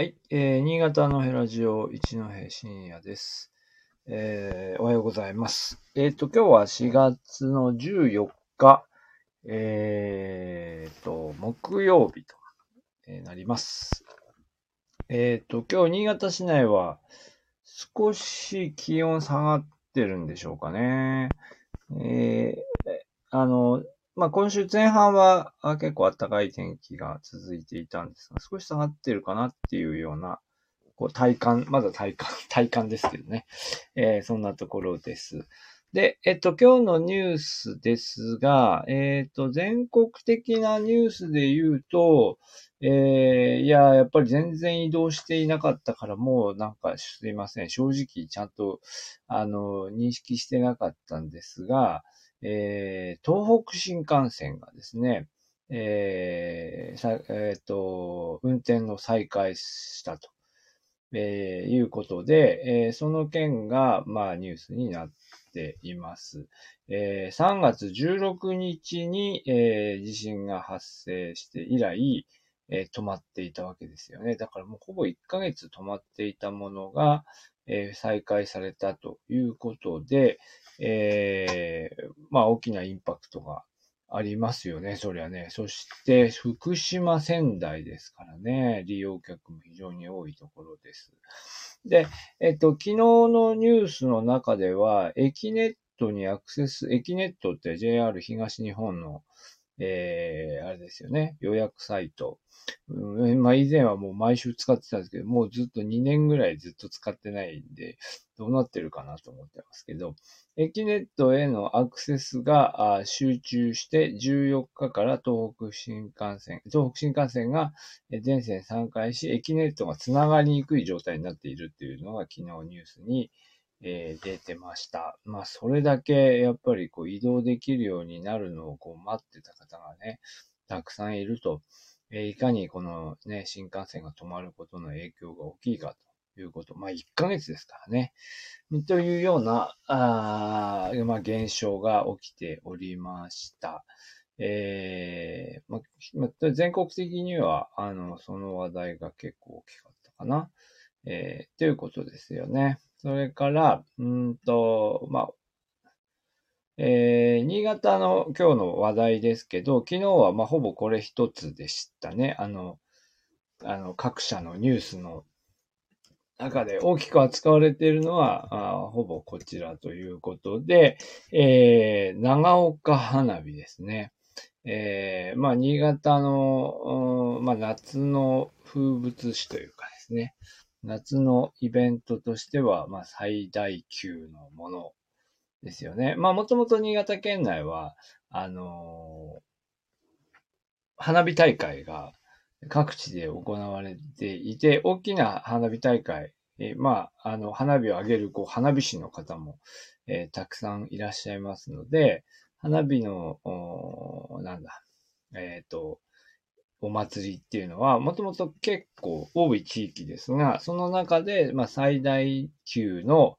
はい、えー、新潟のヘラジオ一戸深夜です。えー、おはようございます。えっ、と、今日は4月の14日、えーと、木曜日と、えーなります。えっ、と、今日新潟市内は少し気温下がってるんでしょうかね。えー、あの、まあ、今週前半は結構暖かい天気が続いていたんですが、少し下がってるかなっていうような、こう体感、まだ体感、体感ですけどね。えーそんなところです。で、えっと、今日のニュースですが、えっと、全国的なニュースで言うと、えーいや、やっぱり全然移動していなかったから、もうなんかすいません。正直ちゃんと、あの、認識してなかったんですが、えー東北新幹線がですね、えーえっ、と、運転の再開したと、えーいうことで、えーその件が、まあ、ニュースになっています。えー3月16日に、えー地震が発生して以来、えー止まっていたわけですよね。だからもうほぼ1ヶ月止まっていたものが、え再開されたということで、えーまあ大きなインパクトがありますよね、そりゃね。そして、福島仙台ですからね、利用客も非常に多いところです。で、えっと、昨日のニュースの中では、エキネットにアクセス、エキネットって JR 東日本の、えー、あれですよね、予約サイト。うん、まあ以前はもう毎週使ってたんですけど、もうずっと2年ぐらいずっと使ってないんで、どうなってるかなと思ってますけど、エキネットへのアクセスが集中して14日から東北新幹線、東北新幹線が全線3回し、エキネットがつながりにくい状態になっているっていうのが昨日ニュースに、えー出てました。まあ、それだけやっぱりこう移動できるようになるのをこう待ってた方がね、たくさんいると、えーいかにこのね、新幹線が止まることの影響が大きいかということ。まあ、1ヶ月ですからね。というような、あーまあ、現象が起きておりました。えーまあまあ全国的には、あの、その話題が結構大きかったかな。えーということですよね。それから、うんと、まあ、えー新潟の今日の話題ですけど、昨日はまあほぼこれ一つでしたね。あの、あの各社のニュースの中で大きく扱われているのは、あほぼこちらということで、えー長岡花火ですね。えーまあ、新潟の、まあ、夏の風物詩というかですね、夏のイベントとしては、まあ、最大級のものですよね。まあ、もともと新潟県内は、あのー花火大会が各地で行われていて、大きな花火大会、えーまあ、あの、花火を上げる、こう、花火師の方も、えーたくさんいらっしゃいますので、花火の、おなんだ、えっ、と、お祭りっていうのは、もともと結構多い地域ですが、その中で、まあ、最大級の、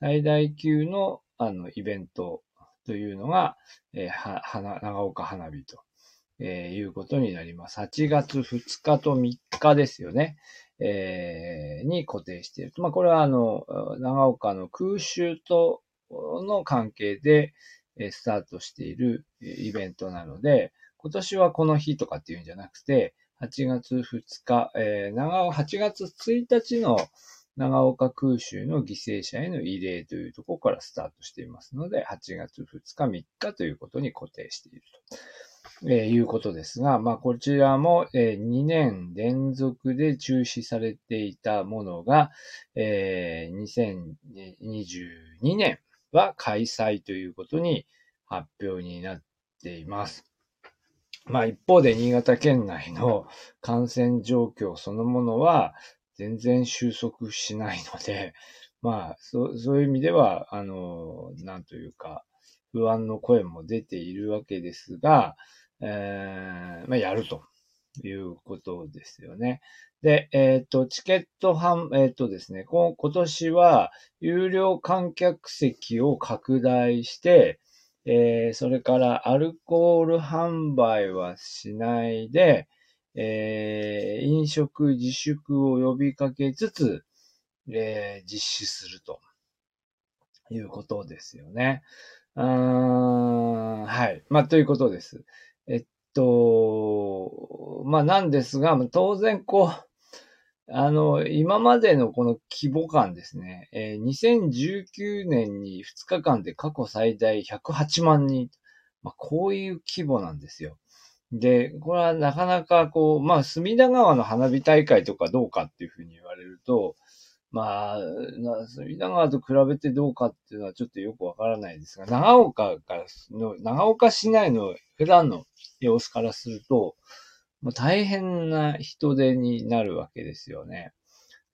最大級の、あの、イベントというのが、えーは、花、長岡花火と、えーいうことになります。8月2日と3日ですよね。えーに固定している。まあ、これはあの、長岡の空襲との関係で、えースタートしているえイベントなので、今年はこの日とかっていうんじゃなくて、8月2日、えー長岡8月1日の長岡空襲の犠牲者への慰霊というところからスタートしていますので、8月2日、3日ということに固定していると、えーいうことですが、まあ、こちらも、えー2年連続で中止されていたものが、えー2022年は開催ということに発表になっています。まあ一方で新潟県内の感染状況そのものは全然収束しないので、まあそうそういう意味では、あの、なんというか、不安の声も出ているわけですが、えーまあやるということですよね。で、えっ、と、チケット販、えっ、とですね、今年は有料観客席を拡大して、えーそれからアルコール販売はしないで、えー、飲食自粛を呼びかけつつ、えー、実施するということですよね。うん、はい。まあ、ということです。えっと、まあ、なんですが、当然、こう、あの、今までのこの規模感ですね。えー、2019年に2日間で過去最大108万人。まあ、こういう規模なんですよ。で、これはなかなかこう、まあ、隅田川の花火大会とかどうかっていうふうに言われると、まあ、隅田川と比べてどうかっていうのはちょっとよくわからないですが、長岡からの、長岡市内の普段の様子からすると、もう大変な人手になるわけですよね。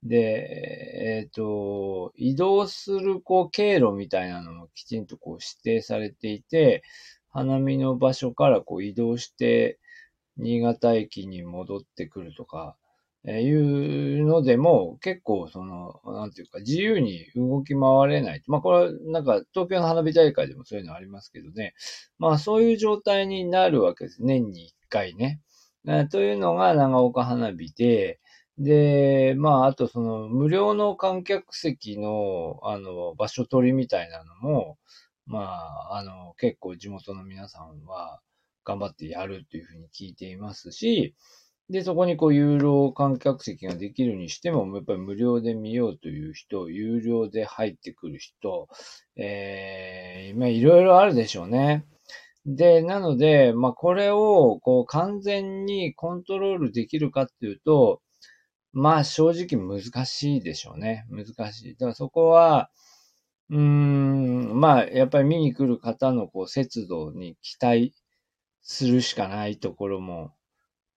で、えっ、ー、と、移動するこう経路みたいなのもきちんとこう指定されていて、花見の場所からこう移動して、新潟駅に戻ってくるとか、えいうのでも結構その、なんていうか自由に動き回れない。まあこれはなんか東京の花火大会でもそういうのありますけどね。まあそういう状態になるわけです。年に一回ね。というのが長岡花火で、で、まああとその無料の観客席のあの場所取りみたいなのも、まあ、あの、結構地元の皆さんは頑張ってやるっていうふうに聞いていますし、で、そこにこう、有料観客席ができるにしても、やっぱり無料で見ようという人、有料で入ってくる人、えー、まあ、いろいろあるでしょうね。で、なので、まあ、これを、こう、完全にコントロールできるかっていうと、まあ、正直難しいでしょうね。難しい。だからそこは、うーん、まあ、やっぱり見に来る方のこう、節度に期待するしかないところも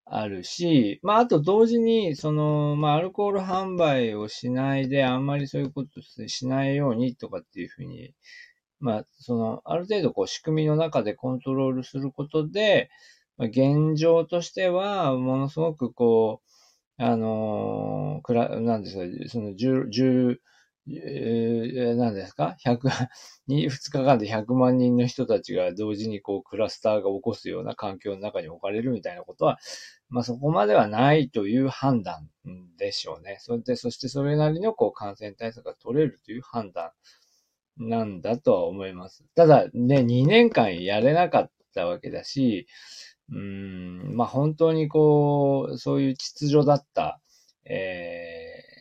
あるし、まあ、あと同時に、その、まあ、アルコール販売をしないで、あんまりそういうことしないようにとかっていうふうに、まあ、その、ある程度こう、仕組みの中でコントロールすることで、まあ、現状としては、ものすごくこう、あのー、くら、なんですか、その、十、十、えー、何ですか ?100、2日間で100万人の人たちが同時にこうクラスターが起こすような環境の中に置かれるみたいなことは、まあそこまではないという判断でしょうね。それで、そしてそれなりのこう感染対策が取れるという判断なんだとは思います。ただね、2年間やれなかったわけだし、うん、まあ本当にこう、そういう秩序だった、えー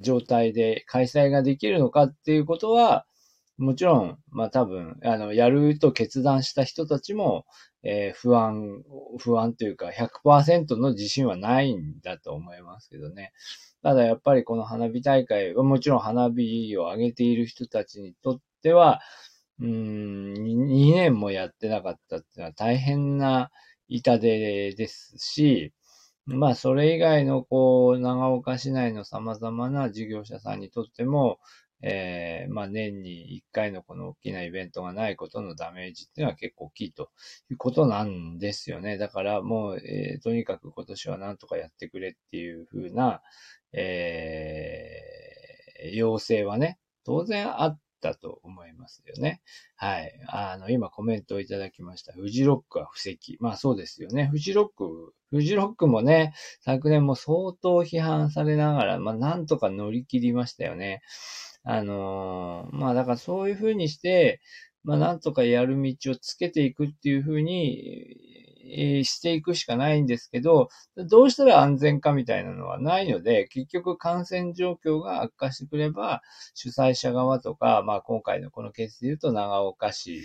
状態で開催ができるのかっていうことは、もちろん、まあ多分、あの、やると決断した人たちも、えー、不安、不安というか100%の自信はないんだと思いますけどね。ただやっぱりこの花火大会はもちろん花火を上げている人たちにとっては、うん、2年もやってなかったっていうのは大変な痛手ですし、まあ、それ以外の、こう、長岡市内の様々な事業者さんにとっても、えー、まあ、年に1回のこの大きなイベントがないことのダメージっていうのは結構大きいということなんですよね。だからもう、えー、とにかく今年はなんとかやってくれっていうふうな、えー、要請はね、当然あったと思いますよね。はい。あの、今コメントをいただきました。フジロックは布石。まあそうですよね。フジロック、フジロックもね、昨年も相当批判されながら、まあなんとか乗り切りましたよね。あのー、まあだからそういうふうにして、まあなんとかやる道をつけていくっていうふうに、していくしかないんですけど、どうしたら安全かみたいなのはないので、結局感染状況が悪化してくれば、主催者側とか、まあ今回のこのケースで言うと長岡市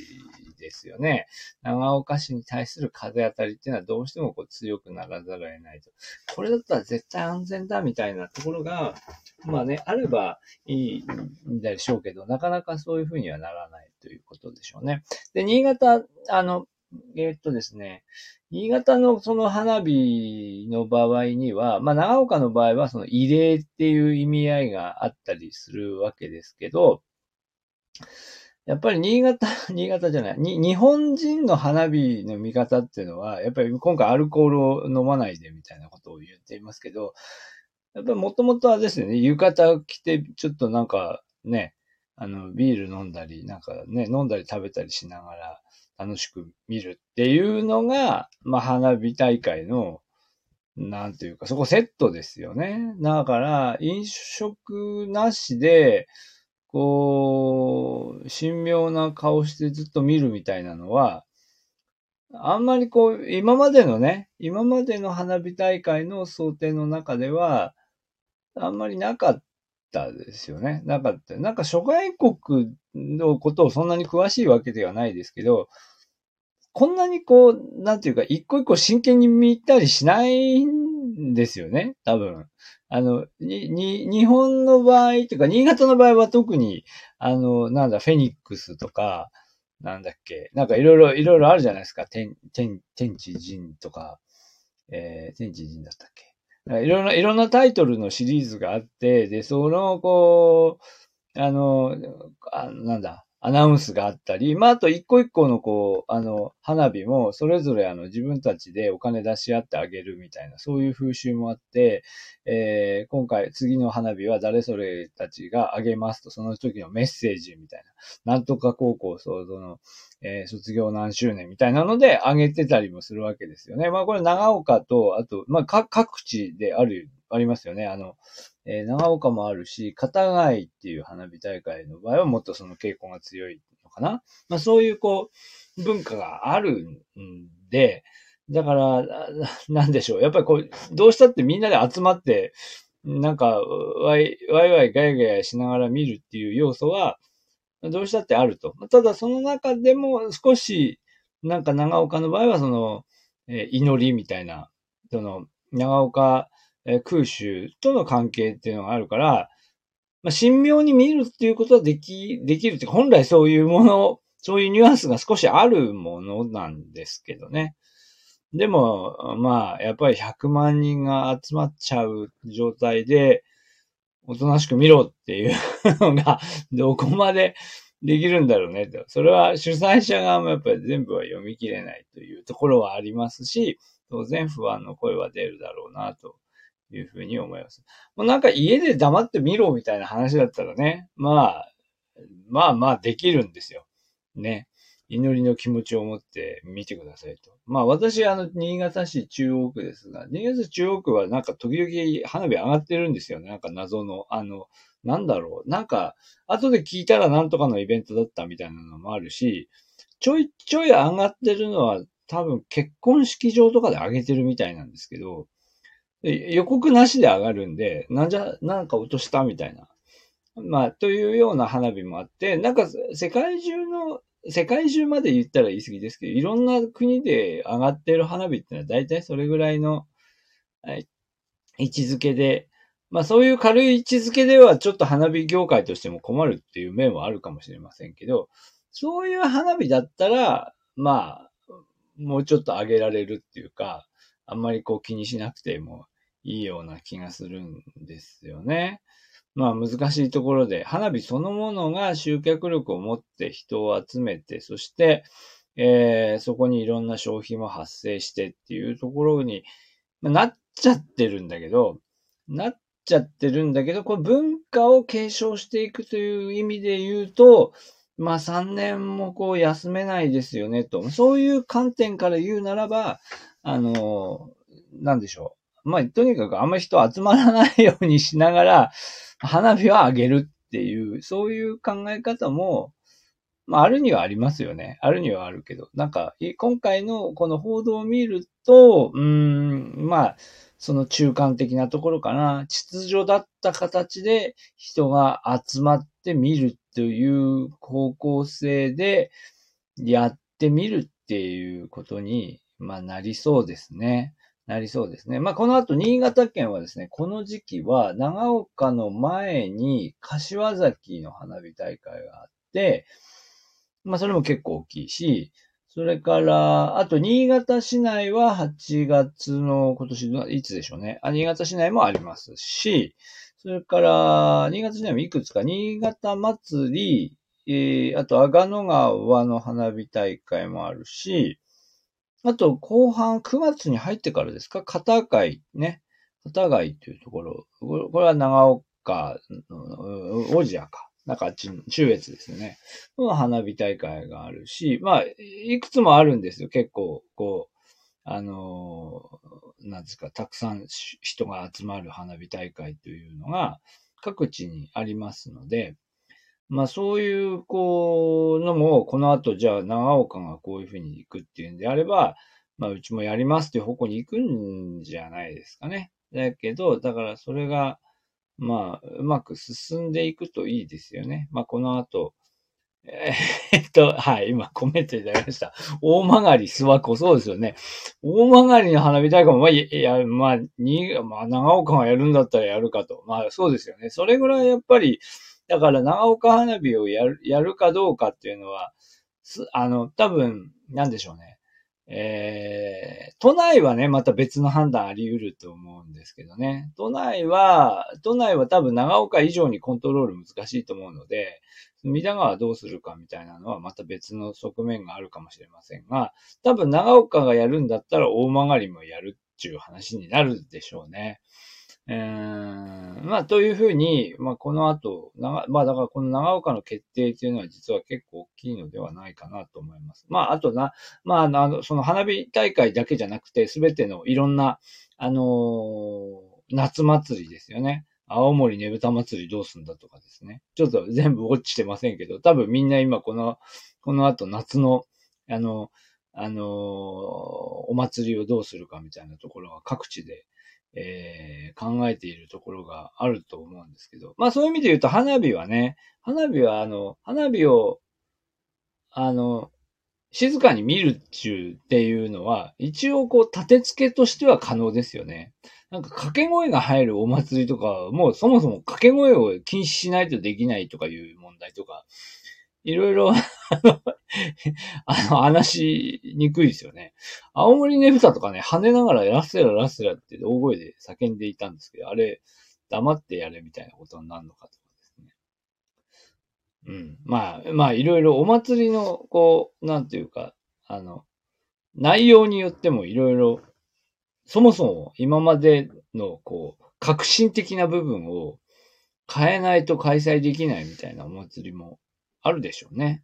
ですよね。長岡市に対する風当たりっていうのはどうしてもこう強くならざるを得ないと。これだったら絶対安全だみたいなところが、まあね、あればいいんでしょうけど、なかなかそういうふうにはならないということでしょうね。で、新潟、あの、え、っとですね、新潟のその花火の場合には、まあ長岡の場合はその異例っていう意味合いがあったりするわけですけど、やっぱり新潟、新潟じゃない、に、日本人の花火の見方っていうのは、やっぱり今回アルコールを飲まないでみたいなことを言っていますけど、やっぱりもともとはですね、浴衣着て、ちょっとなんかね、あの、ビール飲んだり、なんかね、飲んだり食べたりしながら、楽しく見るっていうのが、まあ、花火大会の、なんていうか、そこセットですよね。だから、飲食なしで、こう、神妙な顔してずっと見るみたいなのは、あんまりこう、今までのね、今までの花火大会の想定の中では、あんまりなかったですよね。なかった。なんか諸外国のことをそんなに詳しいわけではないですけど、こんなにこう、なんていうか、一個一個真剣に見たりしないんですよね、多分。あの、に、に、日本の場合、というか、新潟の場合は特に、あの、なんだ、フェニックスとか、なんだっけ、なんかいろいろ、いろいろあるじゃないですか。天、天、天地人とか、えー、天地人だったっけ。いろんな、いろんなタイトルのシリーズがあって、で、その、こう、あの、あなんだ、アナウンスがあったり、まあ、あと一個一個のこう、あの、花火もそれぞれあの自分たちでお金出し合ってあげるみたいな、そういう風習もあって、えー、今回次の花火は誰それたちがあげますと、その時のメッセージみたいな、なんとか高校その、えー、卒業何周年みたいなのであげてたりもするわけですよね。まあこれ長岡と、あと、まあ各地である、ありますよね。あの、えー、長岡もあるし、片貝っていう花火大会の場合はもっとその傾向が強いのかな。まあそういうこう、文化があるんで、だから、なんでしょう。やっぱりこう、どうしたってみんなで集まって、なんか、ワイ、ワイワイガヤガヤしながら見るっていう要素は、どうしたってあると。ただその中でも少し、なんか長岡の場合はその、えー、祈りみたいな、その、長岡、空襲との関係っていうのがあるから、まあ、神妙に見るっていうことはでき、できるっていうか、本来そういうもの、そういうニュアンスが少しあるものなんですけどね。でも、まあ、やっぱり100万人が集まっちゃう状態で、おとなしく見ろっていうのが、どこまでできるんだろうねと。それは主催者側もやっぱり全部は読み切れないというところはありますし、当然不安の声は出るだろうなというふうに思います。もうなんか家で黙って見ろみたいな話だったらね、まあ、まあまあできるんですよ。ね。祈りの気持ちを持って見てくださいと。まあ私、あの、新潟市中央区ですが、新潟市中央区はなんか時々花火上がってるんですよね。なんか謎の、あの、なんだろう。なんか、後で聞いたらなんとかのイベントだったみたいなのもあるし、ちょいちょい上がってるのは多分結婚式場とかで上げてるみたいなんですけど、予告なしで上がるんで、なんじゃ、なんか落としたみたいな。まあ、というような花火もあって、なんか世界中の世界中まで言ったら言い過ぎですけど、いろんな国で上がってる花火ってのは大体それぐらいの、はい、位置づけで、まあそういう軽い位置づけではちょっと花火業界としても困るっていう面はあるかもしれませんけど、そういう花火だったら、まあ、もうちょっと上げられるっていうか、あんまりこう気にしなくてもいいような気がするんですよね。まあ難しいところで、花火そのものが集客力を持って人を集めて、そして、えー、そこにいろんな消費も発生してっていうところに、なっちゃってるんだけど、なっちゃってるんだけど、これ文化を継承していくという意味で言うと、まあ3年もこう休めないですよねと。そういう観点から言うならば、あの、なんでしょう。まあとにかくあんまり人集まらないようにしながら、花火はあげるっていう、そういう考え方も、まあ、あるにはありますよね。あるにはあるけど。なんか、今回のこの報道を見ると、うん、まあ、その中間的なところかな。秩序だった形で人が集まってみるという方向性でやってみるっていうことに、まあ、なりそうですね。なりそうですね。まあ、この後、新潟県はですね、この時期は、長岡の前に、柏崎の花火大会があって、まあ、それも結構大きいし、それから、あと、新潟市内は8月の今年の、いつでしょうね。あ、新潟市内もありますし、それから、新潟市内もいくつか、新潟祭り、えー、あと、阿賀野川の花火大会もあるし、あと、後半、9月に入ってからですか？片貝ね。片貝というところ。これは長岡、王子屋か。なんか、中越ですよね。の花火大会があるし、まあ、いくつもあるんですよ。結構、こう、あの、なんですか、たくさん人が集まる花火大会というのが各地にありますので、まあそういう、こう、のも、この後、じゃあ長岡がこういうふうに行くっていうんであれば、まあうちもやりますっていう方向に行くんじゃないですかね。だけど、だからそれが、まあ、うまく進んでいくといいですよね。まあこの後、えー、っと、はい、今コメントいただきました。大曲り諏訪湖、そうですよね。大曲りの花火大会も、まあ、いや、まあ、に、まあ、長岡がやるんだったらやるかと。まあ、そうですよね。それぐらいやっぱり、だから長岡花火をやる、やるかどうかっていうのは、あの、多分、なんでしょうね。えー、都内はね、また別の判断あり得ると思うんですけどね。都内は、都内は多分長岡以上にコントロール難しいと思うので、隅田川どうするかみたいなのはまた別の側面があるかもしれませんが、多分長岡がやるんだったら大曲もやるっていう話になるでしょうね。えー、まあ、というふうに、まあ、この後、まあ、だからこの長岡の決定というのは実は結構大きいのではないかなと思います。まあ、あとな、まあ、あの、その花火大会だけじゃなくて、すべてのいろんな、あのー、夏祭りですよね。青森ねぶた祭りどうすんだとかですね。ちょっと全部ウォッチしてませんけど、多分みんな今この、この後夏の、あの、あの、お祭りをどうするかみたいなところが各地で、えー、考えているところがあると思うんですけど、まあそういう意味で言うと花火はね、花火はあの、花火を、あの、静かに見るっちゅうっていうのは、一応こう立て付けとしては可能ですよね。なんか掛け声が入るお祭りとか、もうそもそも掛け声を禁止しないとできないとかいう問題とか、いろいろ、あの、あの、話しにくいですよね。青森ねぶたとかね、跳ねながらラッセララッセラって大声で叫んでいたんですけど、あれ、黙ってやれみたいなことになるのかとかですね。うん。まあ、まあ、いろいろお祭りの、こう、なんていうか、あの、内容によってもいろいろ、そもそも今までの、こう、革新的な部分を変えないと開催できないみたいなお祭りもあるでしょうね。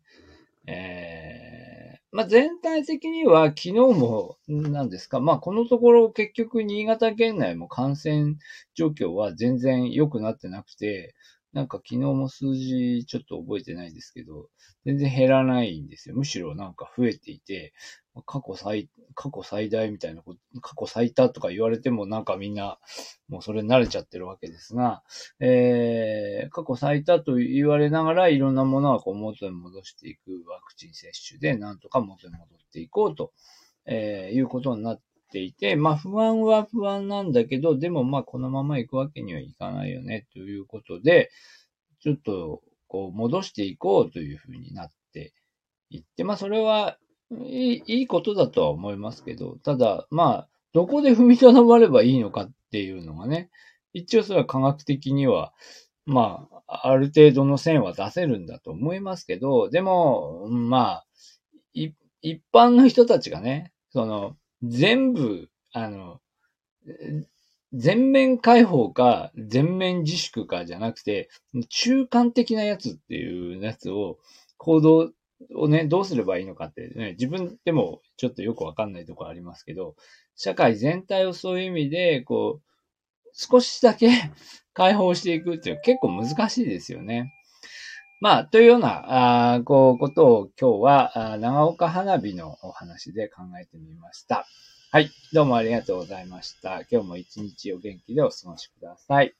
えー、まあ、全体的には昨日も、なんですか、まあ、このところ結局新潟県内も感染状況は全然良くなってなくて、なんか昨日も数字ちょっと覚えてないですけど、全然減らないんですよ。むしろなんか増えていて、過去最、過去最大みたいなこと、過去最多とか言われてもなんかみんな、もうそれ慣れちゃってるわけですが、えー、過去最多と言われながらいろんなものはこう元に戻していくワクチン接種でなんとか元に戻っていこうと、えー、いうことになっていて、まあ不安は不安なんだけど、でもまあこのまま行くわけにはいかないよねということで、ちょっとこう戻していこうというふうになっていって、まあそれはいいいいことだとは思いますけど、ただまあどこで踏みとどまればいいのかっていうのがね、一応それは科学的には、まあ、ある程度の線は出せるんだと思いますけど、でも、まあ、一般の人たちがね、その、全部、あの、全面開放か全面自粛かじゃなくて、中間的なやつっていうやつを、行動をね、どうすればいいのかってね、自分でもちょっとよくわかんないところありますけど、社会全体をそういう意味で、こう、少しだけ解放していくっていう結構難しいですよね。まあ、というような、あこう、ことを今日は、長岡花火のお話で考えてみました。はい。どうもありがとうございました。今日も一日お元気でお過ごしください。